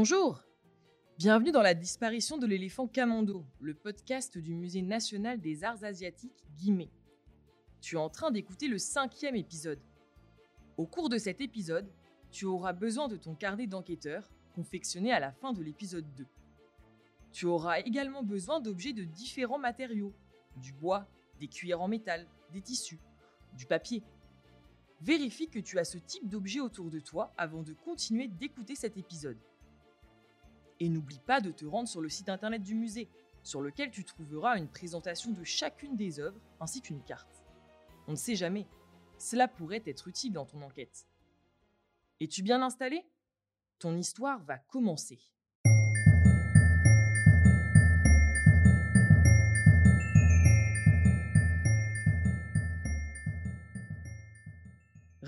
Bonjour Bienvenue dans la disparition de l'éléphant Kamando, le podcast du Musée national des arts asiatiques Guimet. Tu es en train d'écouter le cinquième épisode. Au cours de cet épisode, tu auras besoin de ton carnet d'enquêteur, confectionné à la fin de l'épisode 2. Tu auras également besoin d'objets de différents matériaux, du bois, des cuillères en métal, des tissus, du papier. Vérifie que tu as ce type d'objet autour de toi avant de continuer d'écouter cet épisode. Et n'oublie pas de te rendre sur le site internet du musée, sur lequel tu trouveras une présentation de chacune des œuvres ainsi qu'une carte. On ne sait jamais, cela pourrait être utile dans ton enquête. Es-tu bien installé? Ton histoire va commencer.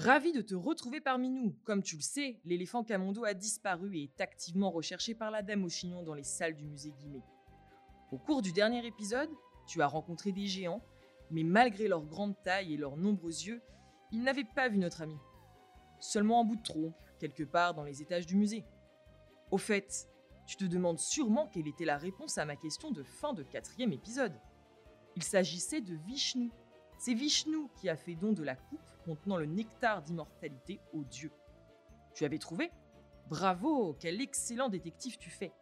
Ravi de te retrouver parmi nous. Comme tu le sais, l'éléphant Camondo a disparu et est activement recherché par la dame au chignon dans les salles du musée Guimet. Au cours du dernier épisode, tu as rencontré des géants, mais malgré leur grande taille et leurs nombreux yeux, ils n'avaient pas vu notre ami. Seulement un bout de trompe, quelque part dans les étages du musée. Au fait, tu te demandes sûrement quelle était la réponse à ma question de fin de quatrième épisode. Il s'agissait de Vishnu. C'est Vishnu qui a fait don de la coupe contenant le nectar d'immortalité aux dieux. Tu avais trouvé? Bravo, quel excellent détective tu fais.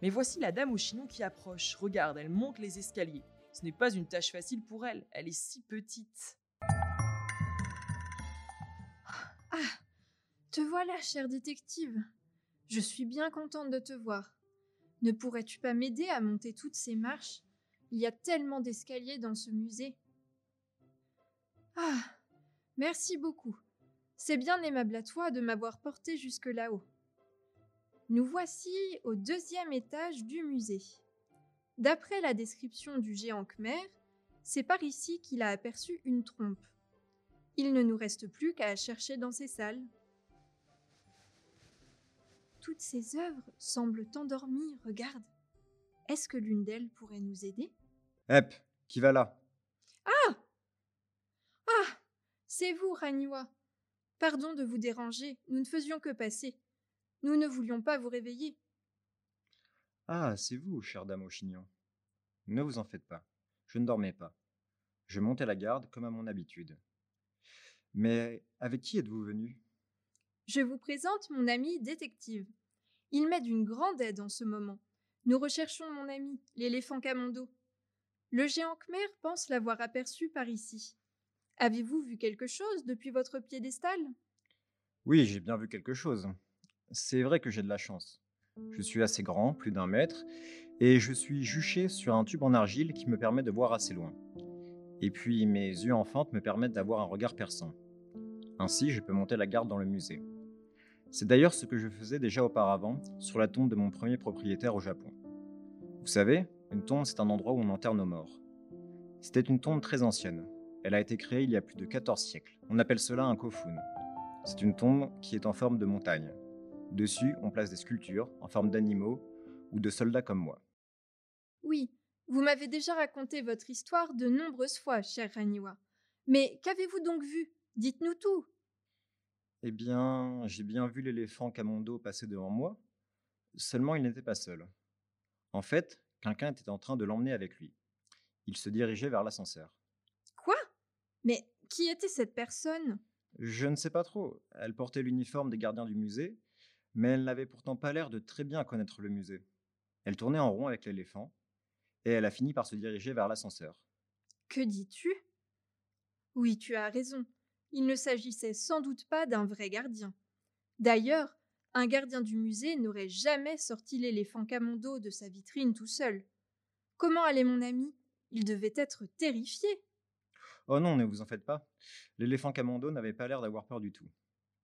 Mais voici la dame au chignon qui approche. Regarde, elle monte les escaliers. Ce n'est pas une tâche facile pour elle, elle est si petite. Ah, te voilà, cher détective. Je suis bien contente de te voir. Ne pourrais-tu pas m'aider à monter toutes ces marches? Il y a tellement d'escaliers dans ce musée. Ah, merci beaucoup. C'est bien aimable à toi de m'avoir porté jusque là-haut. Nous voici au deuxième étage du musée. D'après la description du géant Khmer, c'est par ici qu'il a aperçu une trompe. Il ne nous reste plus qu'à chercher dans ces salles. Toutes ces œuvres semblent endormies, regarde. Est-ce que l'une d'elles pourrait nous aider? Hep, qui va là? Ah Ah C'est vous, Raniwa. Pardon de vous déranger, nous ne faisions que passer. Nous ne voulions pas vous réveiller. Ah, c'est vous, chère dame au chignon. Ne vous en faites pas, je ne dormais pas. Je montais la garde comme à mon habitude. Mais avec qui êtes-vous venu? Je vous présente mon ami détective. Il m'est d'une grande aide en ce moment. Nous recherchons mon ami, l'éléphant Camondo. Le géant Khmer pense l'avoir aperçu par ici. Avez-vous vu quelque chose depuis votre piédestal? Oui, j'ai bien vu quelque chose. C'est vrai que j'ai de la chance. Je suis assez grand, plus d'un mètre, et je suis juché sur un tube en argile qui me permet de voir assez loin. Et puis mes yeux en fente me permettent d'avoir un regard perçant. Ainsi, je peux monter la garde dans le musée. C'est d'ailleurs ce que je faisais déjà auparavant sur la tombe de mon premier propriétaire au Japon. Vous savez, une tombe, c'est un endroit où on enterre nos morts. C'était une tombe très ancienne. Elle a été créée il y a plus de 14 siècles. On appelle cela un kofun. C'est une tombe qui est en forme de montagne. Dessus, on place des sculptures en forme d'animaux ou de soldats comme moi. Oui, vous m'avez déjà raconté votre histoire de nombreuses fois, cher Raniwa. Mais qu'avez-vous donc vu? Dites-nous tout. Eh bien, j'ai bien vu l'éléphant Camondo passer devant moi, seulement il n'était pas seul. En fait, quelqu'un était en train de l'emmener avec lui. Il se dirigeait vers l'ascenseur. Mais qui était cette personne? Je ne sais pas trop. Elle portait l'uniforme des gardiens du musée, mais elle n'avait pourtant pas l'air de très bien connaître le musée. Elle tournait en rond avec l'éléphant, et elle a fini par se diriger vers l'ascenseur. Que dis-tu? Oui, tu as raison. Il ne s'agissait sans doute pas d'un vrai gardien. D'ailleurs, un gardien du musée n'aurait jamais sorti l'éléphant Camondo de sa vitrine tout seul. Comment allait mon ami? Il devait être terrifié. Oh non, ne vous en faites pas. L'éléphant Camondo n'avait pas l'air d'avoir peur du tout.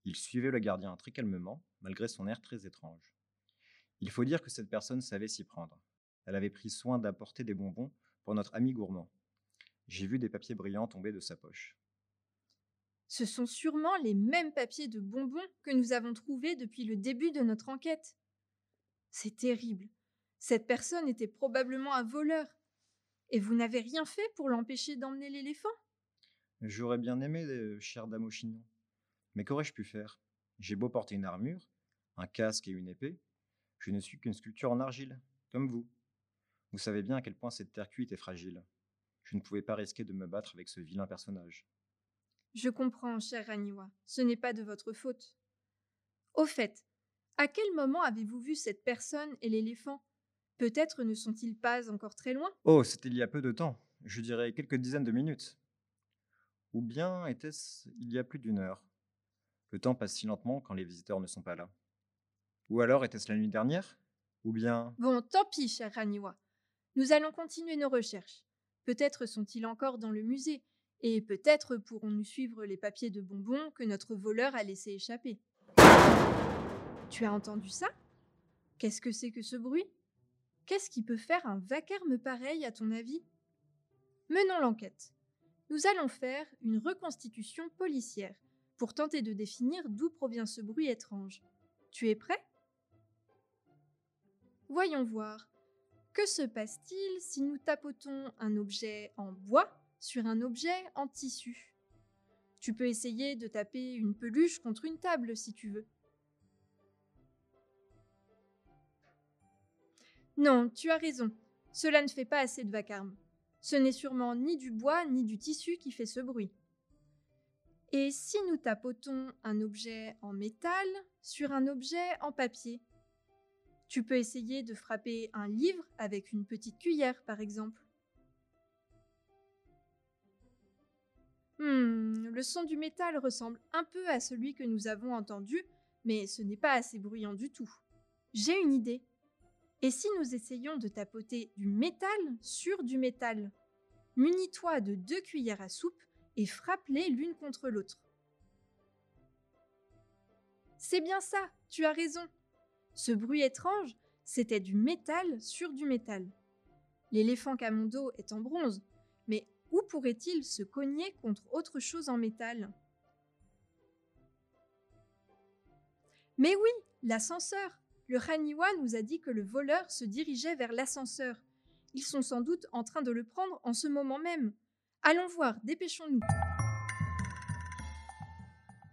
Il suivait le gardien très calmement, malgré son air très étrange. Il faut dire que cette personne savait s'y prendre. Elle avait pris soin d'apporter des bonbons pour notre ami gourmand. J'ai vu des papiers brillants tomber de sa poche. Ce sont sûrement les mêmes papiers de bonbons que nous avons trouvés depuis le début de notre enquête. C'est terrible. Cette personne était probablement un voleur. Et vous n'avez rien fait pour l'empêcher d'emmener l'éléphant? J'aurais bien aimé, euh, chère dame au chignon. Mais qu'aurais-je pu faire? J'ai beau porter une armure, un casque et une épée, Je ne suis qu'une sculpture en argile, comme vous. Vous savez bien à quel point cette terre cuite est fragile. Je ne pouvais pas risquer de me battre avec ce vilain personnage. Je comprends, cher Raniwa, ce n'est pas de votre faute. Au fait, à quel moment avez-vous vu cette personne et l'éléphant? Peut-être ne sont-ils pas encore très loin? Oh, c'était il y a peu de temps, je dirais quelques dizaines de minutes. Ou bien était-ce il y a plus d'une heure? Le temps passe si lentement quand les visiteurs ne sont pas là. Ou alors était-ce la nuit dernière? Ou bien... Bon, tant pis, cher Raniwa. Nous allons continuer nos recherches. Peut-être sont-ils encore dans le musée, et peut-être pourrons-nous suivre les papiers de bonbons que notre voleur a laissé échapper. Tu as entendu ça? Qu'est-ce que c'est que ce bruit? Qu'est-ce qui peut faire un vacarme pareil, à ton avis? Menons l'enquête. Nous allons faire une reconstitution policière pour tenter de définir d'où provient ce bruit étrange. Tu es prêt? Voyons voir. Que se passe-t-il si nous tapotons un objet en bois sur un objet en tissu? Tu peux essayer de taper une peluche contre une table si tu veux. Non, tu as raison. Cela ne fait pas assez de vacarme. Ce n'est sûrement ni du bois ni du tissu qui fait ce bruit. Et si nous tapotons un objet en métal sur un objet en papier? Tu peux essayer de frapper un livre avec une petite cuillère, par exemple. Hmm, le son du métal ressemble un peu à celui que nous avons entendu, mais ce n'est pas assez bruyant du tout. J'ai une idée. Et si nous essayions de tapoter du métal sur du métal? Munis-toi de deux cuillères à soupe et frappe-les l'une contre l'autre. C'est bien ça, tu as raison. Ce bruit étrange, c'était du métal sur du métal. L'éléphant Camondo est en bronze, mais où pourrait-il se cogner contre autre chose en métal? Mais oui, l'ascenseur. Le Haniwa nous a dit que le voleur se dirigeait vers l'ascenseur. Ils sont sans doute en train de le prendre en ce moment même. Allons voir, dépêchons-nous.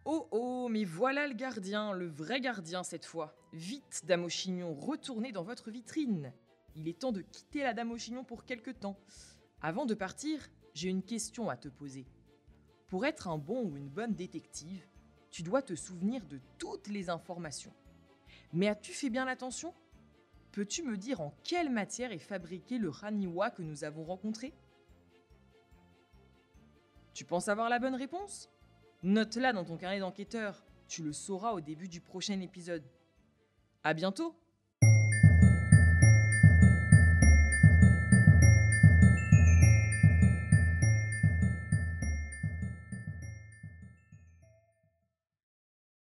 Oh oh, mais voilà le gardien, le vrai gardien cette fois. Vite, dame au chignon, retournez dans votre vitrine. Il est temps de quitter la dame au chignon pour quelque temps. Avant de partir, j'ai une question à te poser. Pour être un bon ou une bonne détective, tu dois te souvenir de toutes les informations. Mais as-tu fait bien attention? Peux-tu me dire en quelle matière est fabriqué le Raniwa que nous avons rencontré? Tu penses avoir la bonne réponse? Note-la dans ton carnet d'enquêteur. Tu le sauras au début du prochain épisode. À bientôt